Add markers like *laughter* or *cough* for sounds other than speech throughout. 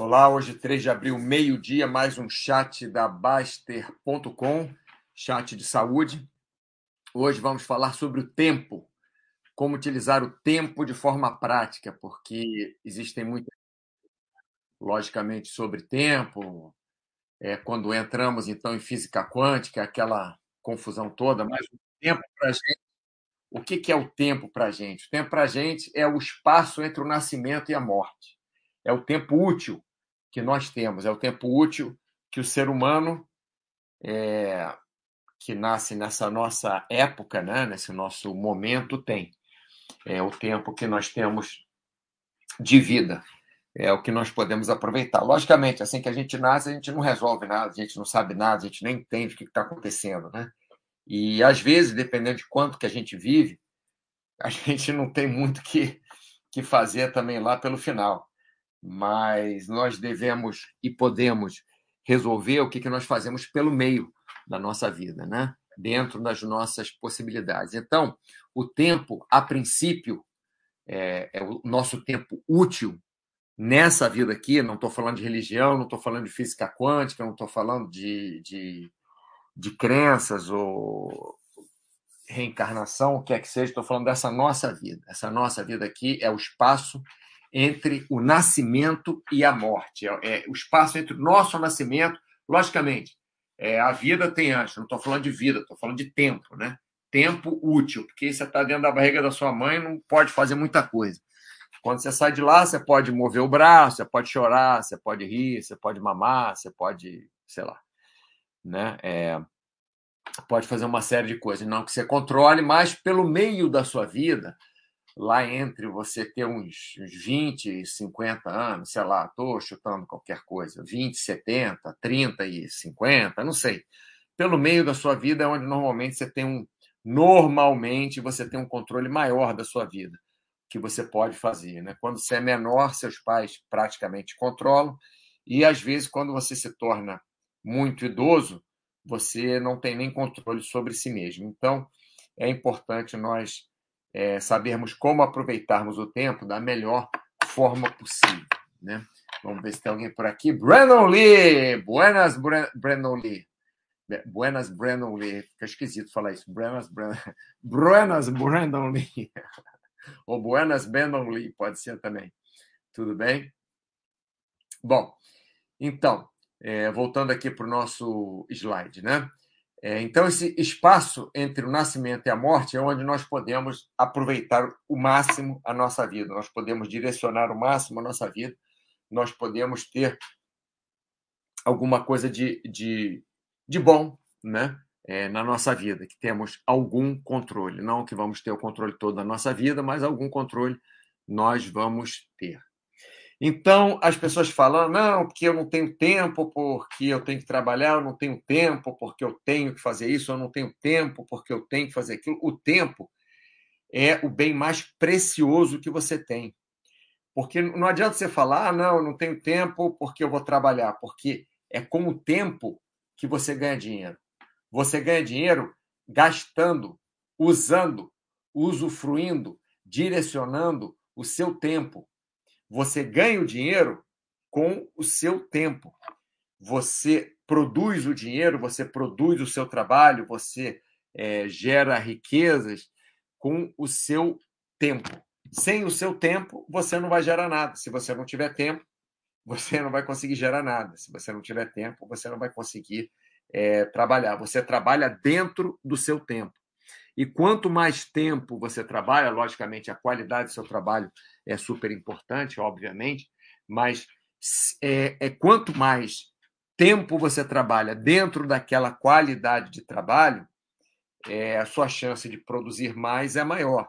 Olá, hoje 3 de abril, meio-dia, mais um chat da Baster.com, chat de saúde. Hoje vamos falar sobre o tempo, como utilizar o tempo de forma prática, porque existem muitas, logicamente, sobre tempo. É, quando entramos, então, em física quântica, aquela confusão toda, mas o tempo para a gente. O que, é o tempo para a gente? O tempo para a gente é o espaço entre o nascimento e a morte. É o tempo útil que nós temos, é o tempo útil que o ser humano é, que nasce nessa nossa época, né, nesse nosso momento, tem. É o tempo que nós temos de vida, é o que nós podemos aproveitar. Logicamente, assim que a gente nasce, a gente não resolve nada, a gente não sabe nada, a gente nem entende o que está acontecendo, né? E às vezes, dependendo de quanto que a gente vive, a *laughs* gente não tem muito que que fazer também lá pelo final mas nós devemos e podemos resolver o que, que nós fazemos pelo meio da nossa vida, né? dentro das nossas possibilidades. Então, o tempo, a princípio, é, é o nosso tempo útil nessa vida aqui. Não estou falando de religião, não estou falando de física quântica, não estou falando de, de, de crenças ou reencarnação, o que é que seja, estou falando dessa nossa vida. Essa nossa vida aqui é o espaço entre o nascimento e a morte. É, é o espaço entre o nosso nascimento, logicamente, é, a vida tem antes, não estou falando de vida, estou falando de tempo, né? Tempo útil, porque você está dentro da barriga da sua mãe não pode fazer muita coisa. Quando você sai de lá, você pode mover o braço, você pode chorar, você pode rir, você pode mamar, você pode, sei lá, né? É, pode fazer uma série de coisas, não que você controle, mas pelo meio da sua vida, lá entre você ter uns, uns 20 e 50 anos, sei lá, estou chutando qualquer coisa, 20, 70, 30 e 50, não sei. Pelo meio da sua vida é onde normalmente você tem um. Normalmente você tem um controle maior da sua vida, que você pode fazer. Né? Quando você é menor, seus pais praticamente controlam, e às vezes, quando você se torna muito idoso, você não tem nem controle sobre si mesmo. Então, é importante nós é, sabermos como aproveitarmos o tempo da melhor forma possível. Né? Vamos ver se tem alguém por aqui. Brandon Lee! Buenas, Brandon Lee. Buenas, Brandon Lee. Fica esquisito falar isso. Buenas, Brandon, *laughs* Buenas, Brandon Lee. *laughs* Ou Buenas, Brandon Lee, pode ser também. Tudo bem? Bom, então, é, voltando aqui para o nosso slide, né? É, então, esse espaço entre o nascimento e a morte é onde nós podemos aproveitar o máximo a nossa vida, nós podemos direcionar o máximo a nossa vida, nós podemos ter alguma coisa de, de, de bom né? É, na nossa vida, que temos algum controle. Não que vamos ter o controle todo da nossa vida, mas algum controle nós vamos ter. Então, as pessoas falam, não, porque eu não tenho tempo, porque eu tenho que trabalhar, eu não tenho tempo, porque eu tenho que fazer isso, eu não tenho tempo, porque eu tenho que fazer aquilo. O tempo é o bem mais precioso que você tem. Porque não adianta você falar, ah, não, eu não tenho tempo porque eu vou trabalhar, porque é com o tempo que você ganha dinheiro. Você ganha dinheiro gastando, usando, usufruindo, direcionando o seu tempo você ganha o dinheiro com o seu tempo. Você produz o dinheiro, você produz o seu trabalho, você é, gera riquezas com o seu tempo. Sem o seu tempo, você não vai gerar nada. Se você não tiver tempo, *laughs* você não vai conseguir gerar nada. Se você não tiver tempo, você não vai conseguir é, trabalhar. Você trabalha dentro do seu tempo. E quanto mais tempo você trabalha, logicamente a qualidade do seu trabalho é super importante, obviamente, mas é, é quanto mais tempo você trabalha dentro daquela qualidade de trabalho, é, a sua chance de produzir mais é maior.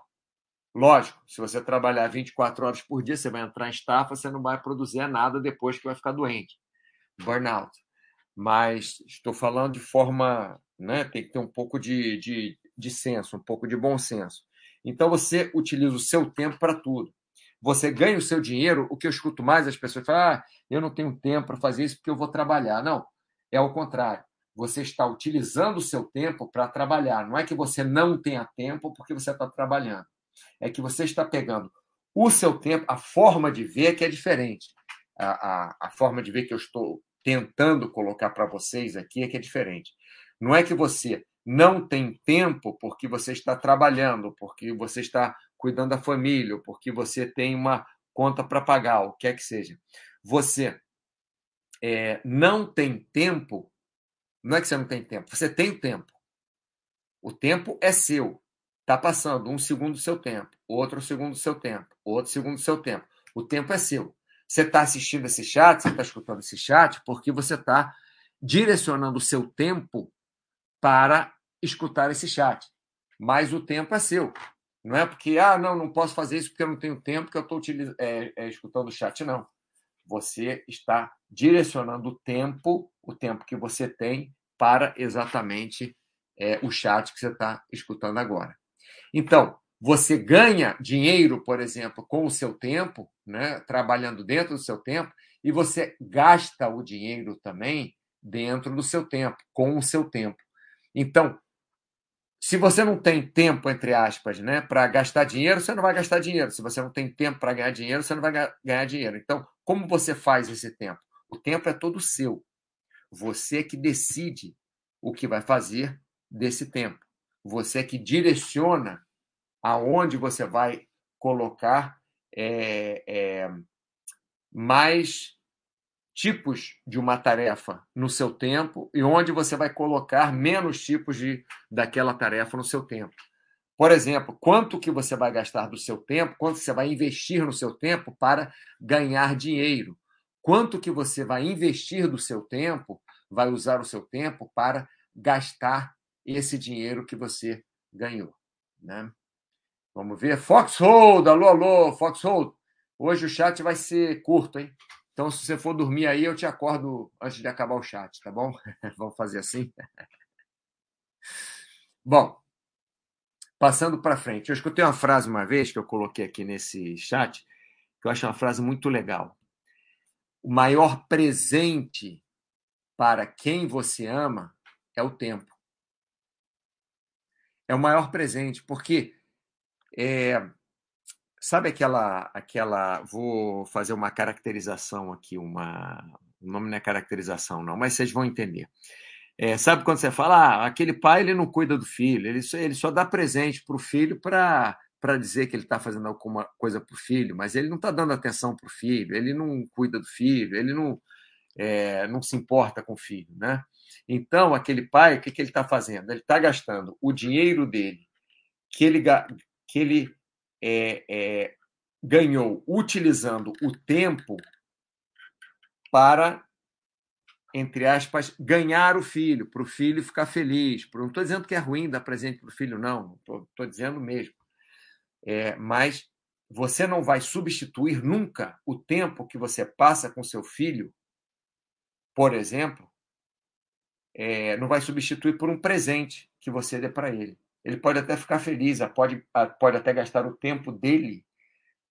Lógico, se você trabalhar 24 horas por dia, você vai entrar em estafa, você não vai produzir nada depois que vai ficar doente. Burnout. Mas estou falando de forma. Né, tem que ter um pouco de, de, de senso, um pouco de bom senso. Então você utiliza o seu tempo para tudo. Você ganha o seu dinheiro, o que eu escuto mais as pessoas falam, ah, eu não tenho tempo para fazer isso porque eu vou trabalhar. Não, é o contrário. Você está utilizando o seu tempo para trabalhar. Não é que você não tenha tempo porque você está trabalhando. É que você está pegando o seu tempo, a forma de ver que é diferente. a, a, a forma de ver que eu estou tentando colocar para vocês aqui é que é diferente. Não é que você não tem tempo porque você está trabalhando, porque você está cuidando da família, porque você tem uma conta para pagar, o que é que seja. Você é, não tem tempo, não é que você não tem tempo, você tem tempo. O tempo é seu. Está passando um segundo do seu tempo, outro segundo do seu tempo, outro segundo do seu tempo. O tempo é seu. Você está assistindo esse chat, você está escutando esse chat, porque você está direcionando o seu tempo para escutar esse chat. Mas o tempo é seu. Não é porque, ah, não, não posso fazer isso porque eu não tenho tempo que eu estou é, é, escutando o chat. Não. Você está direcionando o tempo, o tempo que você tem, para exatamente é, o chat que você está escutando agora. Então, você ganha dinheiro, por exemplo, com o seu tempo, né, trabalhando dentro do seu tempo, e você gasta o dinheiro também dentro do seu tempo, com o seu tempo. Então, se você não tem tempo, entre aspas, né, para gastar dinheiro, você não vai gastar dinheiro. Se você não tem tempo para ganhar dinheiro, você não vai ganhar dinheiro. Então, como você faz esse tempo? O tempo é todo seu. Você que decide o que vai fazer desse tempo. Você que direciona aonde você vai colocar é, é, mais tipos de uma tarefa no seu tempo e onde você vai colocar menos tipos de daquela tarefa no seu tempo. Por exemplo, quanto que você vai gastar do seu tempo, quanto você vai investir no seu tempo para ganhar dinheiro? Quanto que você vai investir do seu tempo, vai usar o seu tempo para gastar esse dinheiro que você ganhou, né? Vamos ver. Foxhold, alô, alô, Foxhold. Hoje o chat vai ser curto, hein? Então, se você for dormir aí, eu te acordo antes de acabar o chat, tá bom? *laughs* Vamos fazer assim? *laughs* bom, passando para frente. Eu escutei uma frase uma vez que eu coloquei aqui nesse chat, que eu acho uma frase muito legal. O maior presente para quem você ama é o tempo. É o maior presente, porque é, sabe aquela, aquela. Vou fazer uma caracterização aqui, uma. O nome não é caracterização, não, mas vocês vão entender. É, sabe quando você fala, ah, aquele pai ele não cuida do filho, ele só, ele só dá presente para o filho para para dizer que ele está fazendo alguma coisa para o filho, mas ele não está dando atenção para o filho, ele não cuida do filho, ele não, é, não se importa com o filho, né? Então, aquele pai, o que, que ele está fazendo? Ele está gastando o dinheiro dele, que ele que ele é, é, ganhou utilizando o tempo para, entre aspas, ganhar o filho, para o filho ficar feliz. Não estou dizendo que é ruim dar presente para o filho, não, estou dizendo mesmo. É, mas você não vai substituir nunca o tempo que você passa com seu filho, por exemplo, é, não vai substituir por um presente que você dê para ele. Ele pode até ficar feliz, pode, pode até gastar o tempo dele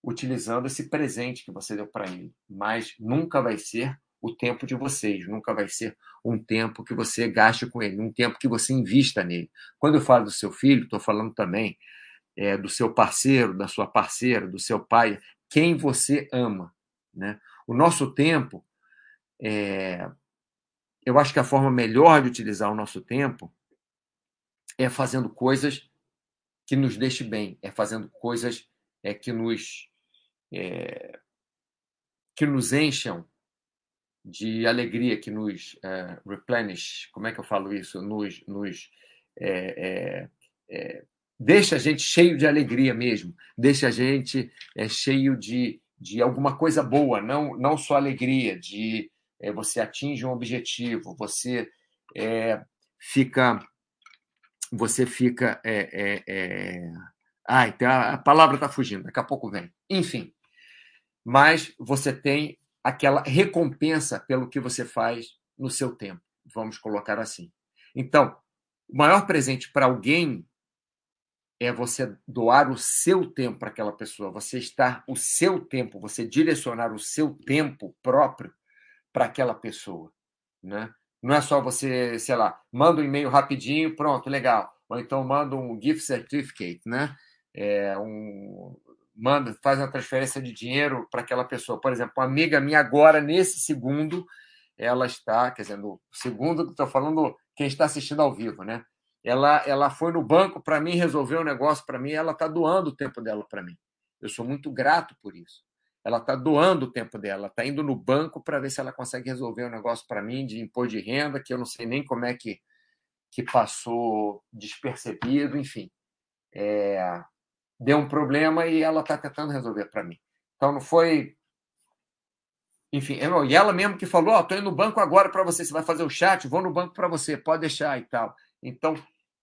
utilizando esse presente que você deu para ele, mas nunca vai ser o tempo de vocês, nunca vai ser um tempo que você gaste com ele, um tempo que você invista nele. Quando eu falo do seu filho, estou falando também é, do seu parceiro, da sua parceira, do seu pai, quem você ama. Né? O nosso tempo, é, eu acho que a forma melhor de utilizar o nosso tempo é fazendo coisas que nos deixe bem, é fazendo coisas é, que nos é, que nos encham de alegria, que nos é, replenish, como é que eu falo isso? Nos, nos é, é, é deixa a gente cheio de alegria mesmo, deixa a gente é, cheio de, de alguma coisa boa, não, não só alegria, de você atinge um objetivo, você fica você fica. É, é, é... Ai, a, a palavra está fugindo, daqui a pouco vem. Enfim. Mas você tem aquela recompensa pelo que você faz no seu tempo, vamos colocar assim. Então, o maior presente para alguém é você doar o seu tempo para aquela pessoa, você estar o seu tempo, você direcionar o seu tempo próprio para aquela pessoa, né? Não é só você, sei lá, manda um e-mail rapidinho, pronto, legal. Ou então manda um gift certificate, né? É um, manda, faz uma transferência de dinheiro para aquela pessoa. Por exemplo, uma amiga minha agora, nesse segundo, ela está, quer dizer, no segundo que estou falando, quem está assistindo ao vivo, né? Ela, ela foi no banco para mim resolver um negócio para mim, ela está doando o tempo dela para mim. Eu sou muito grato por isso. Ela está doando o tempo dela, está indo no banco para ver se ela consegue resolver um negócio para mim de imposto de renda, que eu não sei nem como é que, que passou despercebido, enfim. É, deu um problema e ela está tentando resolver para mim. Então não foi. Enfim, eu, e ela mesmo que falou: Ó, oh, estou indo no banco agora para você, você vai fazer o chat, vou no banco para você, pode deixar e tal. Então,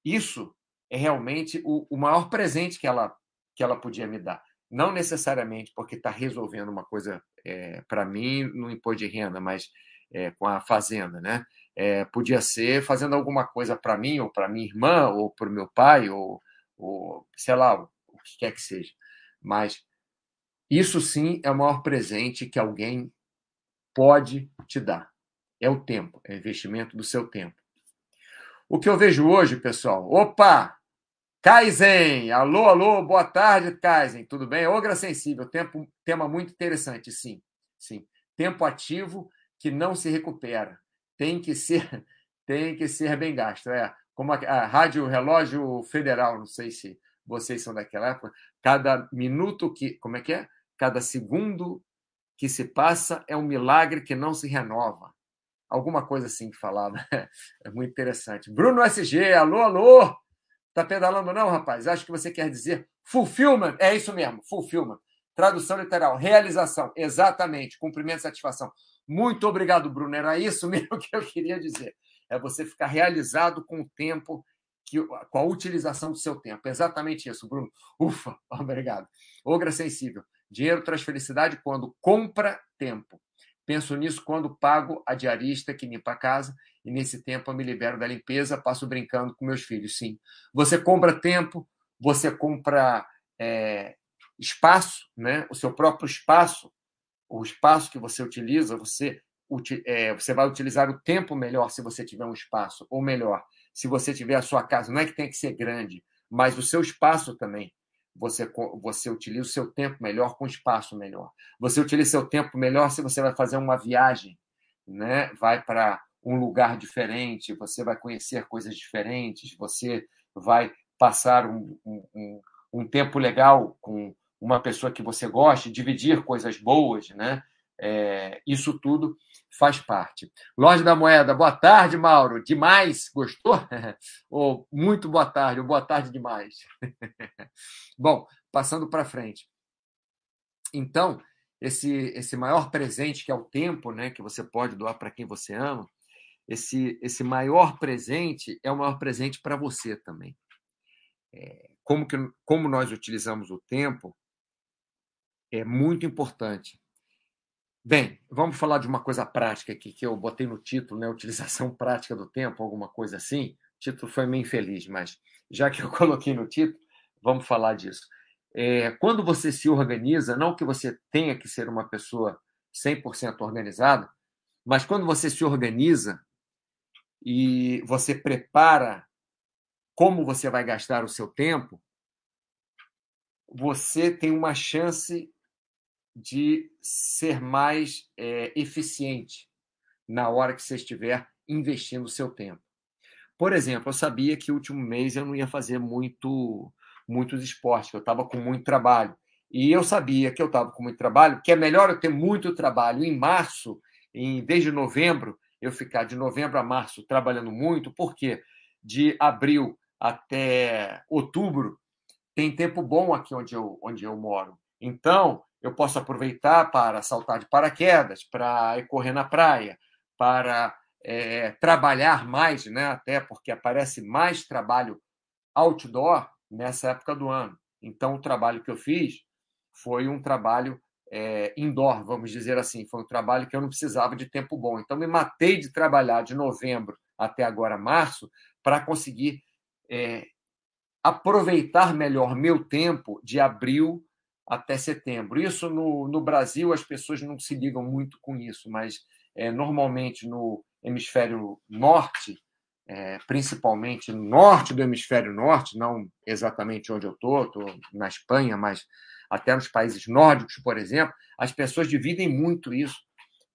isso é realmente o, o maior presente que ela, que ela podia me dar. Não necessariamente porque está resolvendo uma coisa é, para mim no imposto de renda, mas é, com a fazenda, né? É, podia ser fazendo alguma coisa para mim, ou para minha irmã, ou para o meu pai, ou, ou sei lá, que quer que seja. Mas isso sim é o maior presente que alguém pode te dar. É o tempo, é o investimento do seu tempo. O que eu vejo hoje, pessoal? Opa! Kaizen! Alô, alô, boa tarde, Kaizen. Tudo bem? Ogra sensível, tempo, tema muito interessante, sim. Sim. Tempo ativo que não se recupera. Tem que ser, *laughs* tem que ser bem gasto. É como a, a Rádio Relógio Federal, não sei se vocês são daquela época, cada minuto que. Como é que é? Cada segundo que se passa é um milagre que não se renova. Alguma coisa assim que falava. *laughs* É muito interessante. Bruno SG, alô, alô! Tá pedalando, não, rapaz? Acho que você quer dizer fulfillment. É isso mesmo, fulfillment. Tradução literal, realização. Exatamente, cumprimento e satisfação. Muito obrigado, Bruno. Era isso *laughs* mesmo que eu queria dizer. É você ficar realizado com o tempo que, com a utilização do seu tempo. Exatamente isso, Bruno. Ufa, *laughs* obrigado. Ogra sensível. Dinheiro traz felicidade quando compra tempo. Penso nisso quando pago a diarista que limpa a casa e nesse tempo eu me libero da limpeza, passo brincando com meus filhos. Sim, você compra tempo, você compra é, espaço, né? o seu próprio espaço, o espaço que você utiliza, você, é, você vai utilizar o tempo melhor se você tiver um espaço, ou melhor, se você tiver a sua casa, não é que tem que ser grande, mas o seu espaço também. Você, você utiliza o seu tempo melhor com espaço melhor. Você utiliza seu tempo melhor se você vai fazer uma viagem, né? vai para um lugar diferente, você vai conhecer coisas diferentes, você vai passar um, um, um tempo legal com uma pessoa que você goste, dividir coisas boas, né? É, isso tudo faz parte. Loja da Moeda, boa tarde, Mauro. Demais, gostou? *laughs* oh, muito boa tarde, boa tarde demais. *laughs* Bom, passando para frente. Então, esse, esse maior presente que é o tempo, né, que você pode doar para quem você ama, esse, esse maior presente é o maior presente para você também. É, como, que, como nós utilizamos o tempo é muito importante. Bem, vamos falar de uma coisa prática aqui, que eu botei no título, né? *laughs* Utilização prática do tempo, alguma coisa assim. O título foi meio infeliz, mas já que eu *laughs* coloquei no título, vamos falar disso. É, quando você se organiza, não que você tenha que ser uma pessoa 100% organizada, mas quando você se organiza e você prepara como você vai gastar o seu tempo, você tem uma chance de ser mais é, eficiente na hora que você estiver investindo o seu tempo. Por exemplo, eu sabia que o último mês eu não ia fazer muito muitos esportes, eu estava com muito trabalho. E eu sabia que eu estava com muito trabalho, que é melhor eu ter muito trabalho em março, em desde novembro, eu ficar de novembro a março trabalhando muito, porque de abril até outubro tem tempo bom aqui onde eu, onde eu moro. Então, eu posso aproveitar para saltar de paraquedas, para correr na praia, para é, trabalhar mais, né? até porque aparece mais trabalho outdoor nessa época do ano. Então, o trabalho que eu fiz foi um trabalho é, indoor, vamos dizer assim. Foi um trabalho que eu não precisava de tempo bom. Então, me matei de trabalhar de novembro até agora, março, para conseguir é, aproveitar melhor meu tempo de abril até setembro. Isso no, no Brasil as pessoas não se ligam muito com isso, mas é, normalmente no hemisfério norte, é, principalmente no norte do hemisfério norte, não exatamente onde eu estou, estou na Espanha, mas até nos países nórdicos, por exemplo, as pessoas dividem muito isso,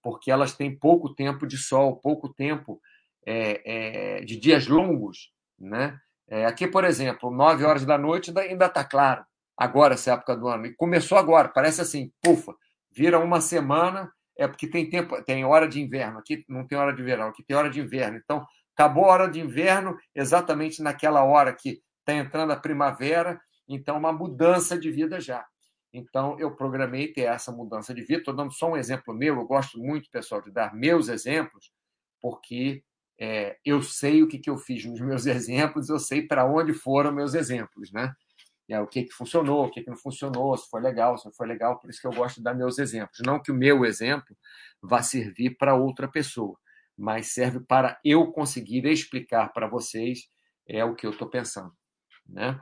porque elas têm pouco tempo de sol, pouco tempo é, é, de dias longos. Né? É, aqui, por exemplo, 9 horas da noite ainda está claro, agora, essa época do ano. E começou agora, parece assim, pufa, vira uma semana, é porque tem tempo, tem hora de inverno, aqui não tem hora de verão, aqui tem hora de inverno. Então, acabou a hora de inverno exatamente naquela hora que está entrando a primavera, então uma mudança de vida já. Então, eu programei ter essa mudança de vida. Estou dando só um exemplo meu. Eu gosto muito, pessoal, de dar meus exemplos, porque é, eu sei o que, que eu fiz nos meus *laughs* exemplos, eu sei para onde foram meus exemplos, né? É, o que, que funcionou, o que, que não funcionou, se foi legal, se não foi legal. Por isso que eu gosto de dar meus exemplos. Não que o meu exemplo vá servir para outra pessoa, mas serve para eu conseguir explicar para vocês é o que eu estou pensando, né?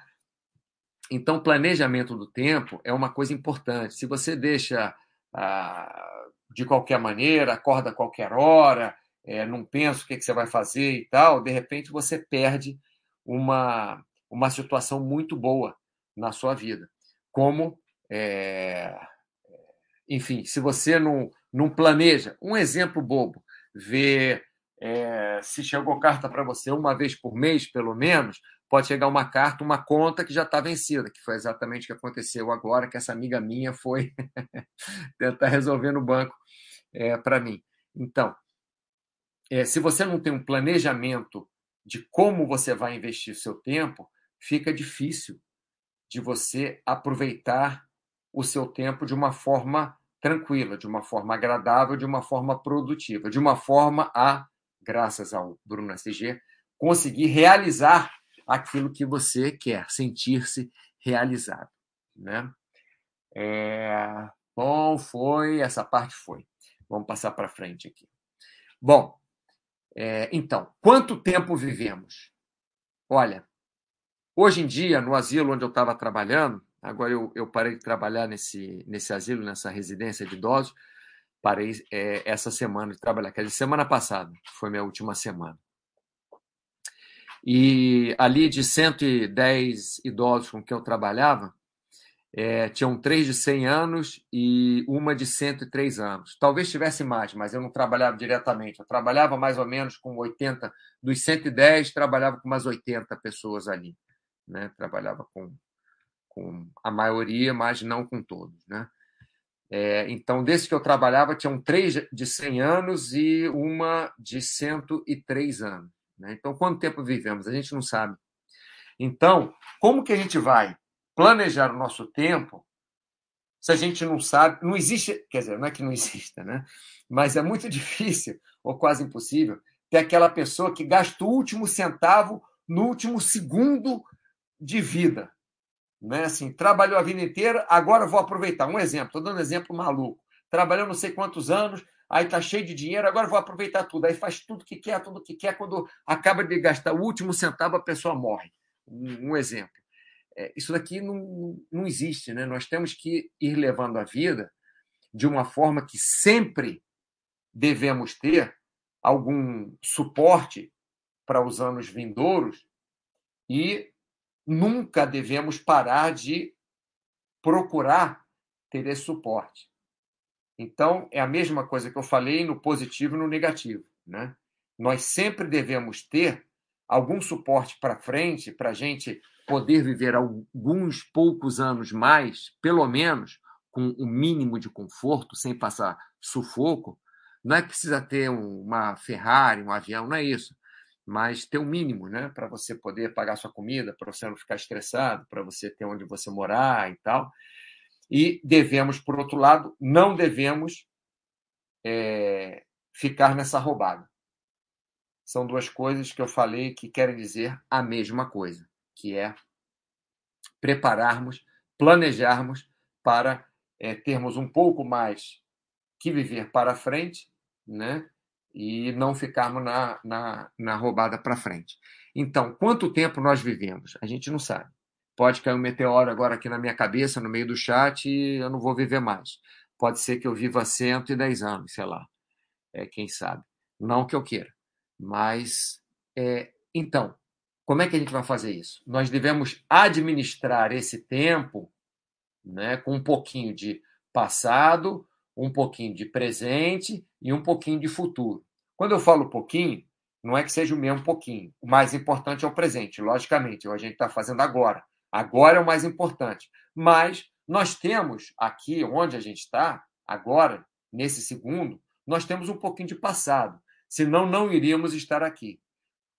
Então, planejamento do tempo é uma coisa importante. Se você deixa ah, de qualquer maneira, acorda a qualquer hora, é, não pensa o que, que você vai fazer e tal, de repente você perde uma, uma situação muito boa na sua vida. Como, é, enfim, se você não, não planeja, um exemplo bobo, ver é, se chegou carta para você uma vez por mês, pelo menos, pode chegar uma carta, uma conta que já está vencida, que foi exatamente o que aconteceu agora, que essa amiga minha foi *laughs* tentar resolver no banco é, para mim. Então, é, se você não tem um planejamento de como você vai investir seu tempo, fica difícil de você aproveitar o seu tempo de uma forma tranquila, de uma forma agradável, de uma forma produtiva, de uma forma a, graças ao Bruno SG, conseguir realizar aquilo que você quer, sentir-se realizado. Né? É... Bom, foi, essa parte foi. Vamos passar para frente aqui. Bom, é, então, quanto tempo vivemos? Olha, hoje em dia, no asilo onde eu estava trabalhando, agora eu, eu, parei de trabalhar nesse, nesse asilo, nessa residência de idosos, parei é, essa semana de trabalhar, quer dizer, semana passada, foi minha última semana. E ali de 110 idosos com quem eu trabalhava, é, tinham três de 100 anos e uma de 103 anos. Talvez tivesse mais, mas eu não trabalhava diretamente. Eu trabalhava mais ou menos com 80, dos 110, trabalhava com umas 80 pessoas ali. Né? Trabalhava com, com a maioria, mas não com todos. Né? É, então, desde que eu trabalhava, tinham três de 100 anos e uma de 103 anos. Né? Então, quanto tempo vivemos? A gente não sabe. Então, como que a gente vai planejar o nosso tempo se a gente não sabe? Não existe, quer dizer, não é que não exista, né? Mas é muito *laughs* difícil, ou quase impossível, ter aquela pessoa que gasta o último centavo no último segundo de vida. Né? Assim, trabalhou a vida inteira, agora vou aproveitar. Um exemplo, estou dando um exemplo maluco. Trabalhou não sei quantos anos, aí está cheio de dinheiro, agora vou aproveitar tudo. Aí faz tudo que quer, tudo que quer. Quando acaba de gastar o último centavo, a pessoa morre. Um, um exemplo. É, isso daqui não, não existe. Né? Nós temos que ir levando a vida de uma forma que sempre devemos ter algum suporte para os anos vindouros e nunca devemos parar de procurar ter esse suporte. Então, é a mesma coisa que eu falei no positivo e no negativo. Né? Nós sempre devemos ter algum suporte para frente para a gente poder viver alguns poucos anos mais, pelo menos, com o mínimo de conforto, sem passar sufoco. Não é que precisa ter uma Ferrari, um avião, não é isso. Mas ter o um mínimo, né? Para você poder pagar sua comida, para você não ficar estressado, para você ter onde você morar e tal. E devemos, por outro lado, não devemos é, ficar nessa roubada. São duas coisas que eu falei que querem dizer a mesma coisa, que é prepararmos, planejarmos para é, termos um pouco mais que viver para frente, né? E não ficarmos na, na, na roubada para frente. Então, quanto tempo nós vivemos? A gente não sabe. Pode cair um meteoro agora aqui na minha cabeça, no meio do chat, e eu não vou viver mais. Pode ser que eu viva 110 anos, sei lá. É, quem sabe. Não que eu queira. Mas, é, então, como é que a gente vai fazer isso? Nós devemos administrar esse tempo né? com um pouquinho de passado, um pouquinho de presente e um pouquinho de futuro. Quando eu falo pouquinho, não é que seja o mesmo pouquinho. O mais importante é o presente, logicamente, é o que a gente está fazendo agora. Agora é o mais importante. Mas nós temos aqui, onde a gente está, agora, nesse segundo, nós temos um pouquinho de passado. Senão, não iríamos estar aqui.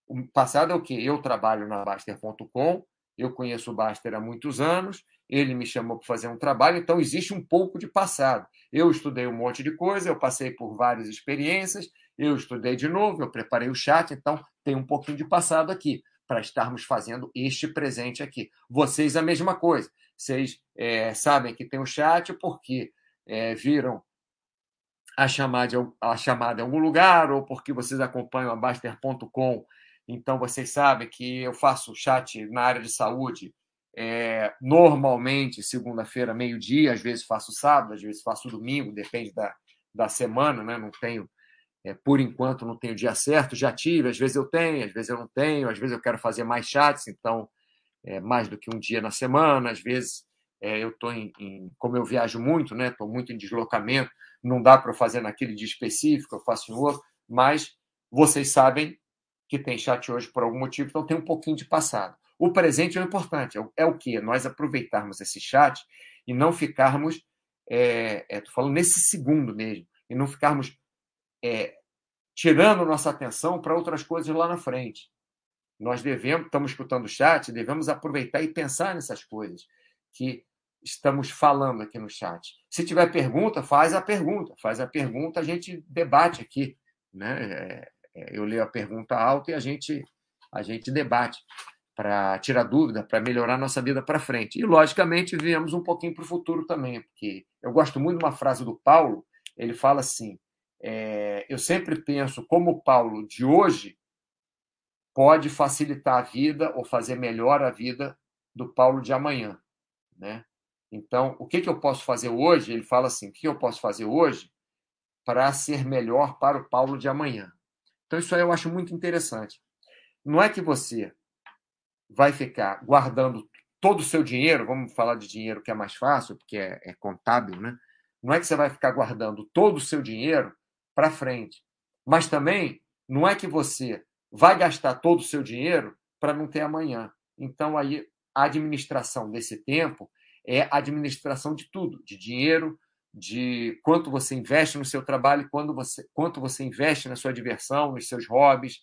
O passado é o quê? Eu trabalho na Baster.com, eu conheço o Baster há muitos anos, ele me chamou para fazer um trabalho, então existe um pouco de passado. Eu estudei um monte de coisa, eu passei por várias experiências, eu estudei de novo, eu preparei o chat, então tem um pouquinho de passado aqui para estarmos fazendo este presente aqui. Vocês a mesma coisa. Vocês é, sabem que tem o chat porque é, viram a chamada, a chamada em algum lugar ou porque vocês acompanham a Baster.com. Então, vocês sabem que eu faço chat na área de saúde é, normalmente segunda-feira, meio-dia, às vezes faço sábado, às vezes faço domingo, depende da, da semana, né? não tenho é, por enquanto, não tenho dia certo. Já tive, às vezes eu tenho, às vezes eu não tenho, às vezes eu quero fazer mais chats, então, é, mais do que um dia na semana. Às vezes eu estou em, em, Como eu viajo muito, né? Estou muito em deslocamento, não dá para fazer naquele dia específico, eu faço em outro, mas vocês sabem que tem chat hoje por algum motivo, então tem um pouquinho de passado. O presente é o importante, é, é o que? Nós aproveitarmos esse chat e não ficarmos. É, é, falando nesse segundo mesmo, e não ficarmos é, tirando nossa atenção para outras coisas lá na frente. Nós devemos, estamos escutando o chat, devemos aproveitar e pensar nessas coisas que estamos falando aqui no chat. Se tiver pergunta, faz a pergunta. Faz a pergunta, a gente debate aqui. Né? É, eu leio a pergunta alta e a gente, a gente debate para tirar dúvida, para melhorar nossa vida para frente. E, logicamente, viemos um pouquinho para o futuro também, porque eu gosto muito de uma frase do Paulo, ele fala assim, é, eu sempre penso como o Paulo de hoje pode facilitar a vida ou fazer melhor a vida do Paulo de amanhã, né? Então, o que, que eu posso fazer hoje? Ele fala assim: o que eu posso fazer hoje para ser melhor para o Paulo de amanhã? Então, isso aí eu acho muito interessante. Não é que você vai ficar guardando todo o seu dinheiro, vamos falar de dinheiro que é mais fácil, porque é, é contábil, né? Não é que você vai ficar guardando todo o seu dinheiro para frente. Mas também não é que você vai gastar todo o seu dinheiro para não ter amanhã. Então, aí, a administração desse tempo é a administração de tudo, de dinheiro, de quanto você investe no seu trabalho, quando você, quanto você investe na sua diversão, nos seus hobbies,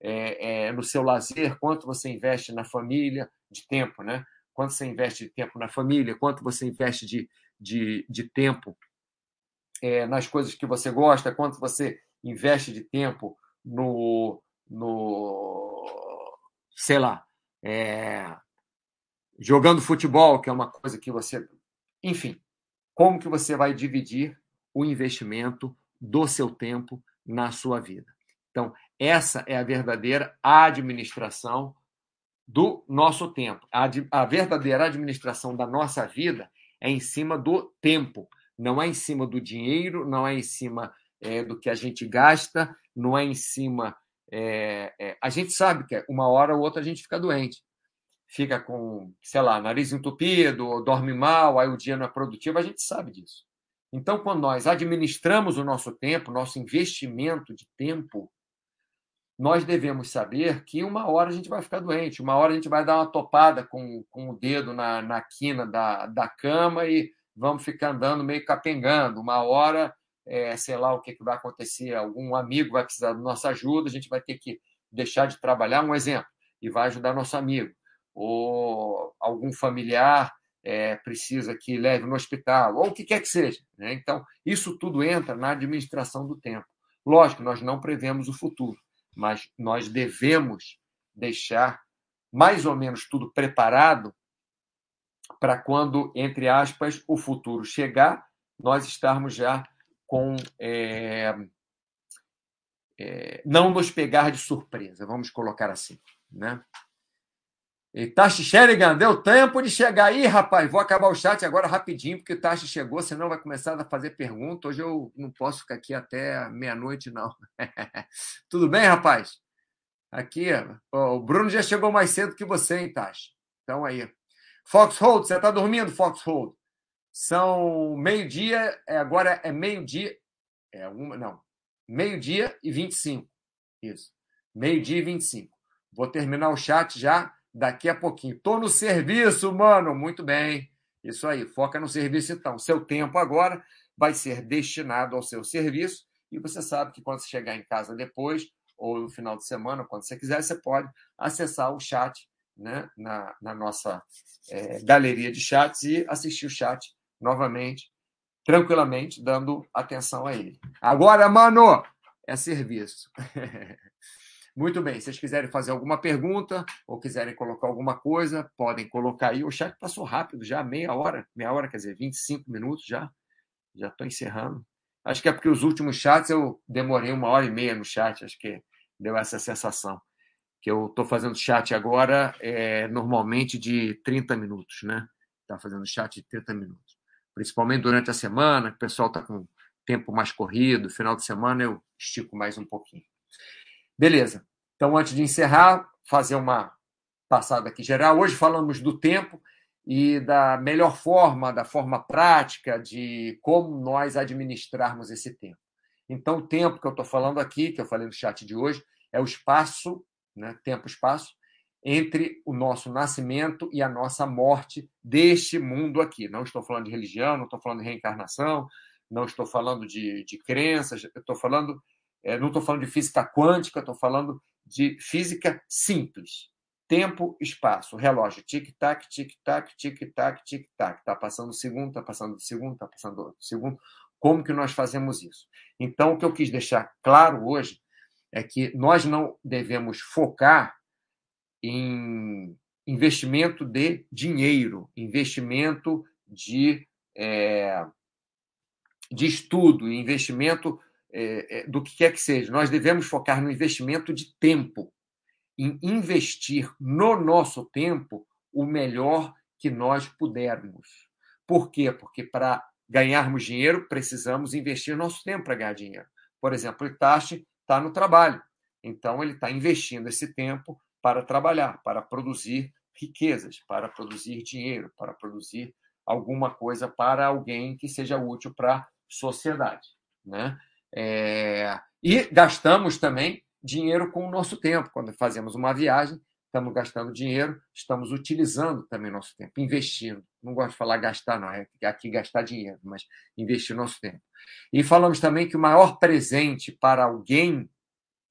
é, é, no seu lazer, quanto você investe na família, de tempo, né? Quanto você investe de tempo na família, quanto você investe de, de, de tempo é, nas coisas que você gosta, quanto você investe de tempo no, no sei lá, é, jogando futebol, que é uma coisa que você. Enfim, como que você vai dividir o investimento do seu tempo na sua vida? Então, essa é a verdadeira administração do nosso tempo. A, a verdadeira administração da nossa vida é em cima do tempo não é em cima do dinheiro, não é em cima é, do que a gente gasta, não é em cima. É, é, a gente sabe que uma hora ou outra a gente fica doente, fica com, sei lá, nariz entupido, dorme mal, aí o dia não é produtivo, a gente sabe disso. Então, quando nós administramos o nosso tempo, nosso investimento de tempo, nós devemos saber que uma hora a gente vai ficar doente, uma hora a gente vai dar uma topada com, com o dedo na, na quina da, da cama e vamos ficar andando meio capengando. Uma hora, é, sei lá o que, que vai acontecer, algum amigo vai precisar da nossa ajuda, a gente vai ter que deixar de trabalhar, um exemplo, e vai ajudar nosso amigo. Ou algum familiar é, precisa que leve no hospital, ou o que quer que seja. Né? Então, isso tudo entra na administração do tempo. Lógico, nós não prevemos o futuro, mas nós devemos deixar mais ou menos tudo preparado para quando, entre aspas, o futuro chegar, nós estarmos já com. É, é, não nos pegar de surpresa, vamos colocar assim. Né? E Tashi Sherigan, deu tempo de chegar aí, rapaz. Vou acabar o chat agora rapidinho, porque o Tashi chegou, senão vai começar a fazer pergunta. Hoje eu não posso ficar aqui até meia-noite, não. *laughs* Tudo bem, rapaz? Aqui, o Bruno já chegou mais cedo que você, hein? Então aí. Foxhold, você está dormindo, Foxhold? São meio-dia, é, agora é meio-dia, é uma, não, meio-dia e 25. Isso. Meio-dia e 25. Vou terminar o chat já daqui a pouquinho. Tô no serviço, mano. Muito bem. Isso aí. Foca no serviço então. Seu tempo agora vai ser destinado ao seu serviço e você sabe que quando você chegar em casa depois ou no final de semana, quando você quiser, você pode acessar o chat né, na, na nossa é, galeria de chats e assistir o chat novamente, tranquilamente, dando atenção a ele. Agora, mano, é serviço. *laughs* Muito bem, se vocês quiserem fazer alguma pergunta ou quiserem colocar alguma coisa, podem colocar aí. O chat passou rápido já, meia hora, meia hora, quer dizer, 25 minutos já. Já estou encerrando. Acho que é porque os últimos chats eu demorei uma hora e meia no chat, acho que deu essa sensação. Que eu estou fazendo chat agora é, normalmente de 30 minutos, né? Está fazendo chat de 30 minutos. Principalmente durante a semana, que o pessoal está com tempo mais corrido, final de semana eu estico mais um pouquinho. Beleza. Então, antes de encerrar, fazer uma passada aqui geral. Hoje falamos do tempo e da melhor forma, da forma prática de como nós administrarmos esse tempo. Então, o tempo que eu estou falando aqui, que eu falei no chat de hoje, é o espaço, né, tempo-espaço, entre o nosso nascimento e a nossa morte deste mundo aqui. Não estou falando de religião, não estou falando de reencarnação, não estou falando de, de crenças, estou falando, é, não estou falando de física quântica, estou falando de física simples. Tempo, espaço, relógio, tic-tac, tic-tac, tic-tac, tic-tac. Está passando segundo, está passando segundo, está passando o segundo. Como que nós fazemos isso? Então, o que eu quis deixar claro hoje é que nós não devemos focar em investimento de dinheiro, investimento de, é, de estudo, investimento é, do que quer que seja. Nós devemos focar no investimento de tempo em investir no nosso tempo o melhor que nós pudermos. Por quê? Porque para ganharmos dinheiro, precisamos investir nosso tempo para ganhar dinheiro. Por exemplo, o Itachi está no trabalho, então ele está investindo esse tempo para trabalhar, para produzir riquezas, para produzir dinheiro, para produzir alguma coisa para alguém que seja útil para a sociedade. Né? É... E gastamos também dinheiro com o nosso tempo. Quando fazemos uma viagem, estamos gastando dinheiro, estamos utilizando também nosso tempo, investindo. Não gosto de falar gastar, não, é aqui gastar dinheiro, mas investir nosso tempo. E falamos também que o maior presente para alguém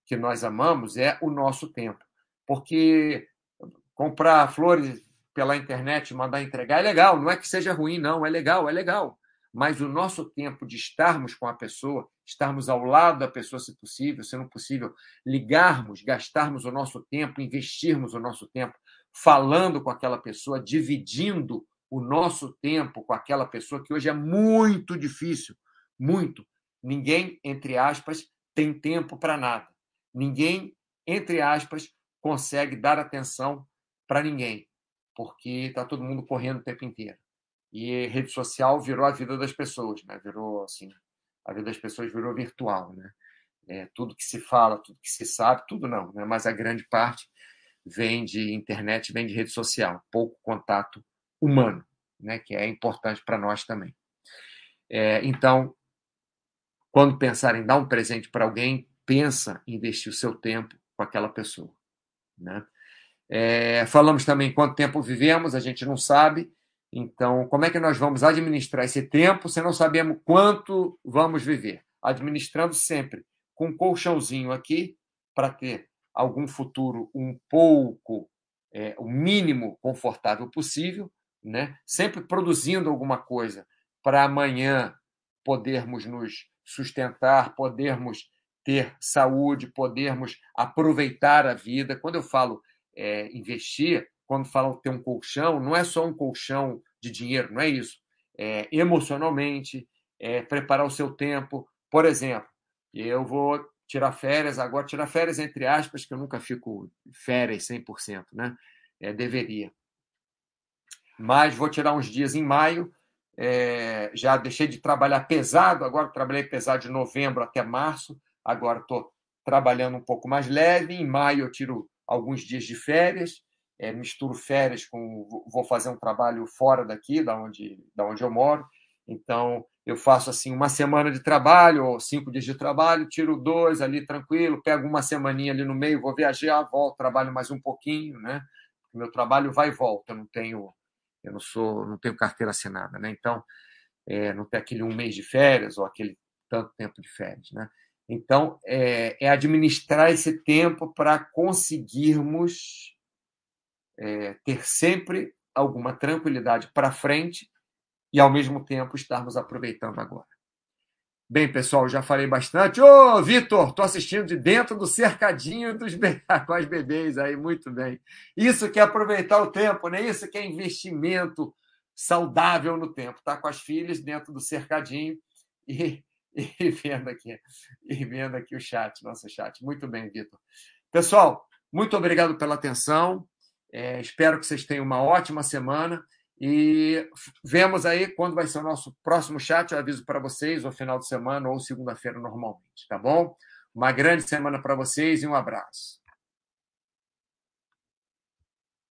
que nós amamos é o nosso tempo. Porque comprar flores pela internet mandar entregar é legal, não é que seja ruim, não, é legal, é legal mas o nosso tempo de estarmos com a pessoa, estarmos ao lado da pessoa, se possível, se não possível, ligarmos, gastarmos o nosso tempo, investirmos o nosso tempo falando com aquela pessoa, dividindo o nosso tempo com aquela pessoa, que hoje é muito difícil, muito. Ninguém, entre aspas, tem tempo para nada. Ninguém, entre aspas, consegue dar atenção para ninguém, porque está todo mundo correndo o tempo inteiro. E rede social virou a vida das pessoas, né? Virou assim, a vida das pessoas virou virtual, né? É, tudo que se fala, tudo que se sabe, tudo não, né? Mas a grande parte vem de internet, vem de rede social, pouco contato humano, né? Que é importante para nós também. É, então, quando pensar em dar um presente para alguém, pensa em investir o seu tempo com aquela pessoa, né? É, falamos também quanto tempo vivemos, a gente não sabe, então, como é que nós vamos administrar esse tempo se não sabemos quanto vamos viver? Administrando sempre com um colchãozinho aqui para ter algum futuro um pouco, é, o mínimo confortável possível, né? sempre produzindo alguma coisa para amanhã podermos nos sustentar, podermos ter saúde, podermos aproveitar a vida. Quando eu falo é, investir, quando falam ter um colchão, não é só um colchão de dinheiro, não é isso. É, emocionalmente, é, preparar o seu tempo. Por exemplo, eu vou tirar férias, agora tirar férias entre aspas, que eu nunca fico férias 100%, né? É, deveria. Mas vou tirar uns dias em maio, é, já deixei de trabalhar pesado, agora trabalhei pesado de novembro até março, agora estou trabalhando um pouco mais leve, em maio eu tiro alguns dias de férias, é, misturo férias com. Vou fazer um trabalho fora daqui, da onde, da onde eu moro. Então, eu faço assim uma semana de trabalho, ou cinco dias de trabalho, tiro dois ali tranquilo, pego uma semaninha ali no meio, vou viajar, volto, trabalho mais um pouquinho, né? Meu trabalho vai e volta, eu não tenho, eu não sou, não tenho carteira assinada, né? Então, é, não tem aquele um mês de férias ou aquele tanto tempo de férias, né? Então, é, é administrar esse tempo para conseguirmos é, ter sempre alguma tranquilidade para frente e, ao mesmo tempo, estarmos aproveitando agora. Bem, pessoal, já falei bastante. Ô, Vitor, estou assistindo de dentro do cercadinho dos be... *laughs* com as bebês aí, muito bem. Isso que é aproveitar o tempo, né? Isso que é investimento saudável no tempo. Tá com as filhas dentro do cercadinho e, *laughs* e vendo aqui, e vendo aqui o chat, nosso chat. Muito bem, Vitor. Pessoal, muito obrigado pela atenção. É, espero que vocês tenham uma ótima semana e vemos aí quando vai ser o nosso próximo chat. Eu aviso para vocês, ou final de semana, ou segunda-feira, normalmente, tá bom? Uma grande semana para vocês e um abraço.